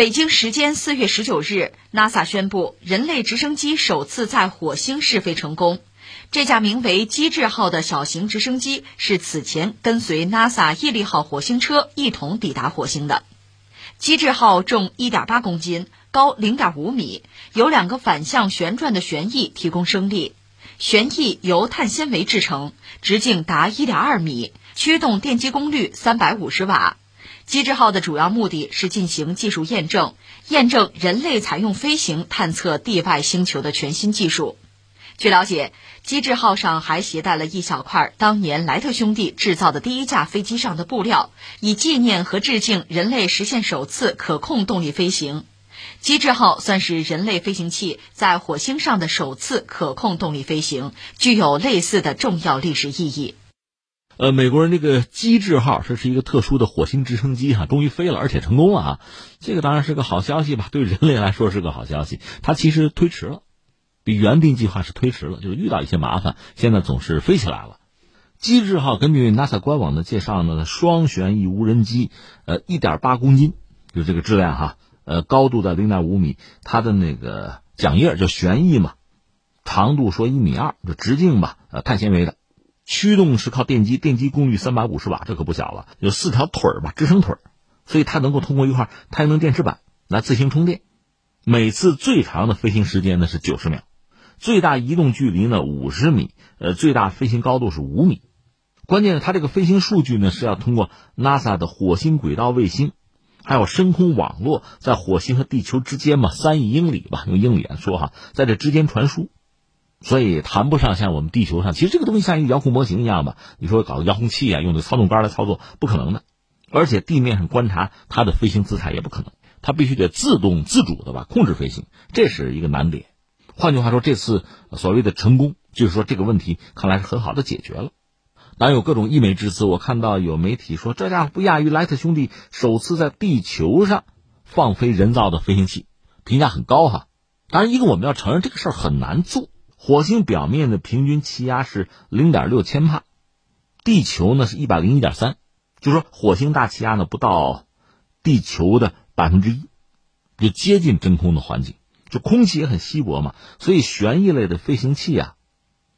北京时间四月十九日，NASA 宣布人类直升机首次在火星试飞成功。这架名为“机智号”的小型直升机是此前跟随 NASA 毅力号火星车一同抵达火星的。机智号重一点八公斤，高零点五米，有两个反向旋转的旋翼提供升力，旋翼由碳纤维制成，直径达一点二米，驱动电机功率三百五十瓦。机智号的主要目的是进行技术验证，验证人类采用飞行探测地外星球的全新技术。据了解，机智号上还携带了一小块当年莱特兄弟制造的第一架飞机上的布料，以纪念和致敬人类实现首次可控动力飞行。机智号算是人类飞行器在火星上的首次可控动力飞行，具有类似的重要历史意义。呃，美国人这个机智号，这是一个特殊的火星直升机哈，终于飞了，而且成功了啊！这个当然是个好消息吧，对人类来说是个好消息。它其实推迟了，比原定计划是推迟了，就是遇到一些麻烦，现在总是飞起来了。机智号根据 NASA 官网的介绍呢，双旋翼无人机，呃，一点八公斤，就这个质量哈，呃，高度在零点五米，它的那个桨叶就旋翼嘛，长度说一米二，就直径吧，呃，碳纤维的。驱动是靠电机，电机功率三百五十瓦，这可不小了。有四条腿儿吧，支撑腿儿，所以它能够通过一块太阳能电池板来自行充电。每次最长的飞行时间呢是九十秒，最大移动距离呢五十米，呃，最大飞行高度是五米。关键是它这个飞行数据呢是要通过 NASA 的火星轨道卫星，还有深空网络，在火星和地球之间嘛，三亿英里吧，用英里来说哈，在这之间传输。所以谈不上像我们地球上，其实这个东西像一个遥控模型一样吧？你说搞个遥控器啊，用的操纵杆来操作，不可能的。而且地面上观察它的飞行姿态也不可能，它必须得自动自主的吧控制飞行，这是一个难点。换句话说，这次所谓的成功，就是说这个问题看来是很好的解决了。当然有各种溢美之词，我看到有媒体说这家伙不亚于莱特兄弟首次在地球上放飞人造的飞行器，评价很高哈。当然，一个我们要承认这个事儿很难做。火星表面的平均气压是零点六千帕，地球呢是一百零一点三，就说火星大气压呢不到地球的百分之一，就接近真空的环境，就空气也很稀薄嘛，所以旋翼类的飞行器啊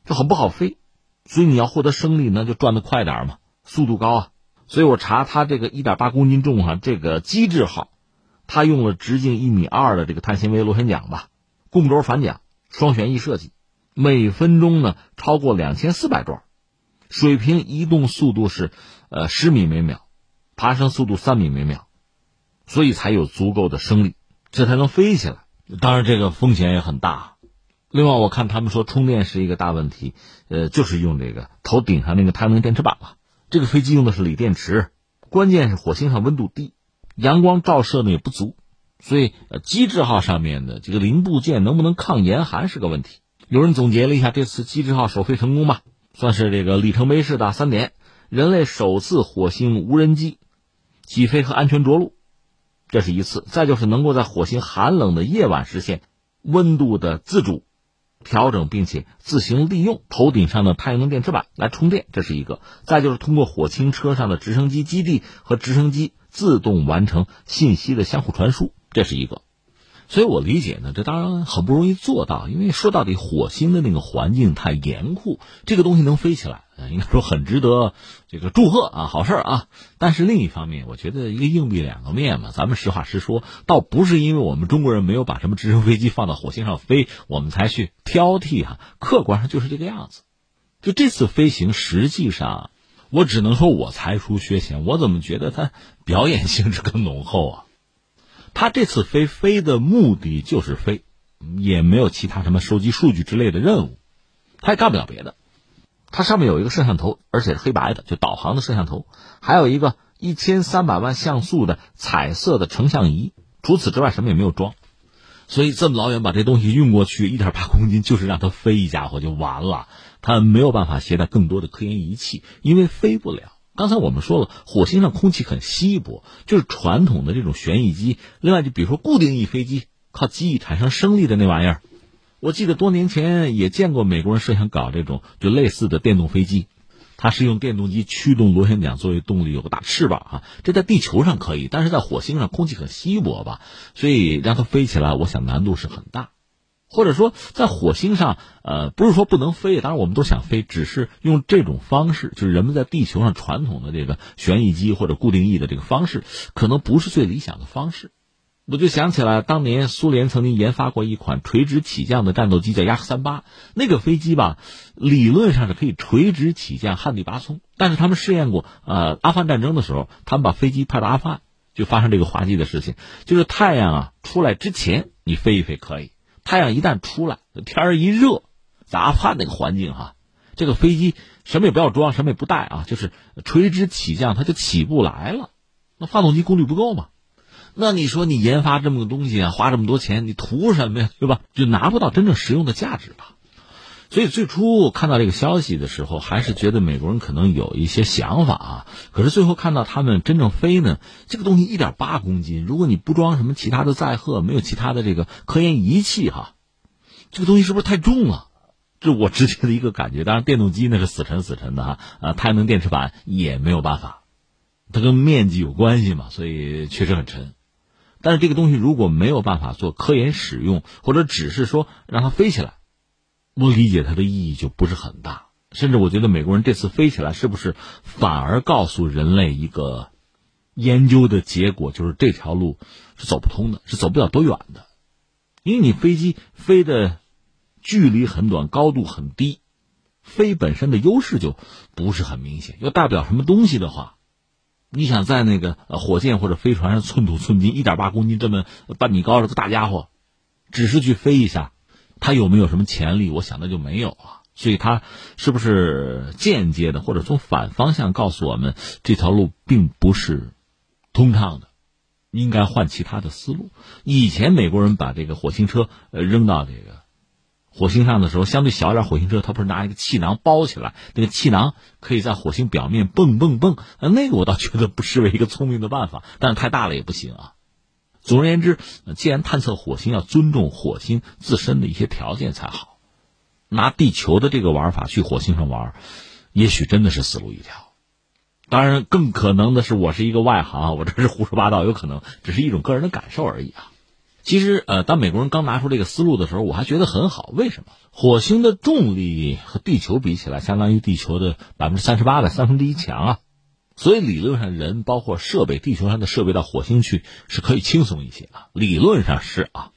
就很不好飞，所以你要获得升力呢就转得快点嘛，速度高啊，所以我查它这个一点八公斤重哈，这个机智号，它用了直径一米二的这个碳纤维螺旋桨吧，供轴反桨，双旋翼设计。每分钟呢超过两千四百转，水平移动速度是呃十米每秒，爬升速度三米每秒，所以才有足够的升力，这才能飞起来。当然这个风险也很大。另外我看他们说充电是一个大问题，呃，就是用这个头顶上那个太阳能电池板了。这个飞机用的是锂电池，关键是火星上温度低，阳光照射呢也不足，所以呃机制号上面的这个零部件能不能抗严寒是个问题。有人总结了一下这次机智号首飞成功吧，算是这个里程碑式的三点：人类首次火星无人机起飞和安全着陆，这是一次；再就是能够在火星寒冷的夜晚实现温度的自主调整，并且自行利用头顶上的太阳能电池板来充电，这是一个；再就是通过火星车上的直升机基地和直升机自动完成信息的相互传输，这是一个。所以我理解呢，这当然很不容易做到，因为说到底，火星的那个环境太严酷，这个东西能飞起来，应该说很值得这个祝贺啊，好事啊。但是另一方面，我觉得一个硬币两个面嘛，咱们实话实说，倒不是因为我们中国人没有把什么直升飞机放到火星上飞，我们才去挑剔哈，客观上就是这个样子。就这次飞行，实际上我只能说我才疏学浅，我怎么觉得它表演性质更浓厚啊？他这次飞飞的目的就是飞，也没有其他什么收集数据之类的任务，他也干不了别的。它上面有一个摄像头，而且是黑白的，就导航的摄像头，还有一个一千三百万像素的彩色的成像仪。除此之外，什么也没有装。所以这么老远把这东西运过去，一点八公斤，就是让它飞一家伙就完了。它没有办法携带更多的科研仪器，因为飞不了。刚才我们说了，火星上空气很稀薄，就是传统的这种旋翼机。另外，就比如说固定翼飞机，靠机翼产生升力的那玩意儿，我记得多年前也见过美国人设想搞这种就类似的电动飞机，它是用电动机驱动螺旋桨作为动力，有个大翅膀啊。这在地球上可以，但是在火星上空气很稀薄吧，所以让它飞起来，我想难度是很大。或者说，在火星上，呃，不是说不能飞，当然我们都想飞，只是用这种方式，就是人们在地球上传统的这个旋翼机或者固定翼的这个方式，可能不是最理想的方式。我就想起来，当年苏联曾经研发过一款垂直起降的战斗机，叫雅克三八。那个飞机吧，理论上是可以垂直起降，旱地拔葱。但是他们试验过，呃，阿富汗战争的时候，他们把飞机派到阿富汗，就发生这个滑稽的事情，就是太阳啊出来之前，你飞一飞可以。太阳一旦出来，天儿一热，咋判那个环境哈，这个飞机什么也不要装，什么也不带啊，就是垂直起降，它就起不来了。那发动机功率不够嘛？那你说你研发这么个东西啊，花这么多钱，你图什么呀？对吧？就拿不到真正实用的价值吧。所以最初看到这个消息的时候，还是觉得美国人可能有一些想法啊。可是最后看到他们真正飞呢，这个东西一点八公斤，如果你不装什么其他的载荷，没有其他的这个科研仪器哈，这个东西是不是太重了？这我直接的一个感觉。当然，电动机那是死沉死沉的哈，啊，太阳能电池板也没有办法，它跟面积有关系嘛，所以确实很沉。但是这个东西如果没有办法做科研使用，或者只是说让它飞起来。我理解它的意义就不是很大，甚至我觉得美国人这次飞起来是不是反而告诉人类一个研究的结果，就是这条路是走不通的，是走不了多远的，因为你飞机飞的距离很短，高度很低，飞本身的优势就不是很明显。要代表什么东西的话，你想在那个火箭或者飞船上寸土寸金，一点八公斤这么半米高的大家伙，只是去飞一下。他有没有什么潜力？我想那就没有啊。所以他是不是间接的，或者从反方向告诉我们这条路并不是通畅的，应该换其他的思路？以前美国人把这个火星车呃扔到这个火星上的时候，相对小点火星车，它不是拿一个气囊包起来，那个气囊可以在火星表面蹦蹦蹦，那个我倒觉得不失为一个聪明的办法，但是太大了也不行啊。总而言之，既然探测火星要尊重火星自身的一些条件才好，拿地球的这个玩法去火星上玩，也许真的是死路一条。当然，更可能的是，我是一个外行，我这是胡说八道，有可能只是一种个人的感受而已啊。其实，呃，当美国人刚拿出这个思路的时候，我还觉得很好。为什么？火星的重力和地球比起来，相当于地球的百分之三十八的三分之一强啊。所以理论上，人包括设备，地球上的设备到火星去是可以轻松一些啊。理论上是啊，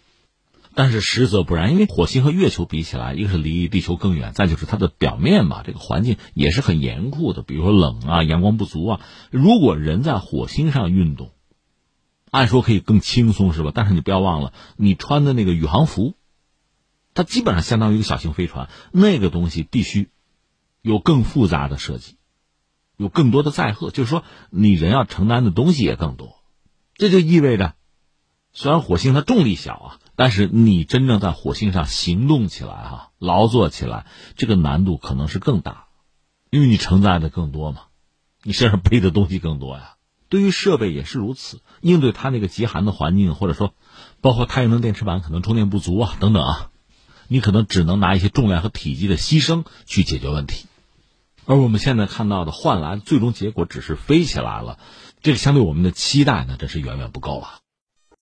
但是实则不然，因为火星和月球比起来，一个是离地球更远，再就是它的表面嘛，这个环境也是很严酷的，比如说冷啊，阳光不足啊。如果人在火星上运动，按说可以更轻松是吧？但是你不要忘了，你穿的那个宇航服，它基本上相当于一个小型飞船，那个东西必须有更复杂的设计。有更多的载荷，就是说你人要承担的东西也更多，这就意味着，虽然火星它重力小啊，但是你真正在火星上行动起来哈，劳作起来，这个难度可能是更大，因为你承载的更多嘛，你身上背的东西更多呀。对于设备也是如此，应对它那个极寒的环境，或者说，包括太阳能电池板可能充电不足啊等等啊，你可能只能拿一些重量和体积的牺牲去解决问题。而我们现在看到的换来最终结果只是飞起来了，这个相对我们的期待呢，真是远远不够了。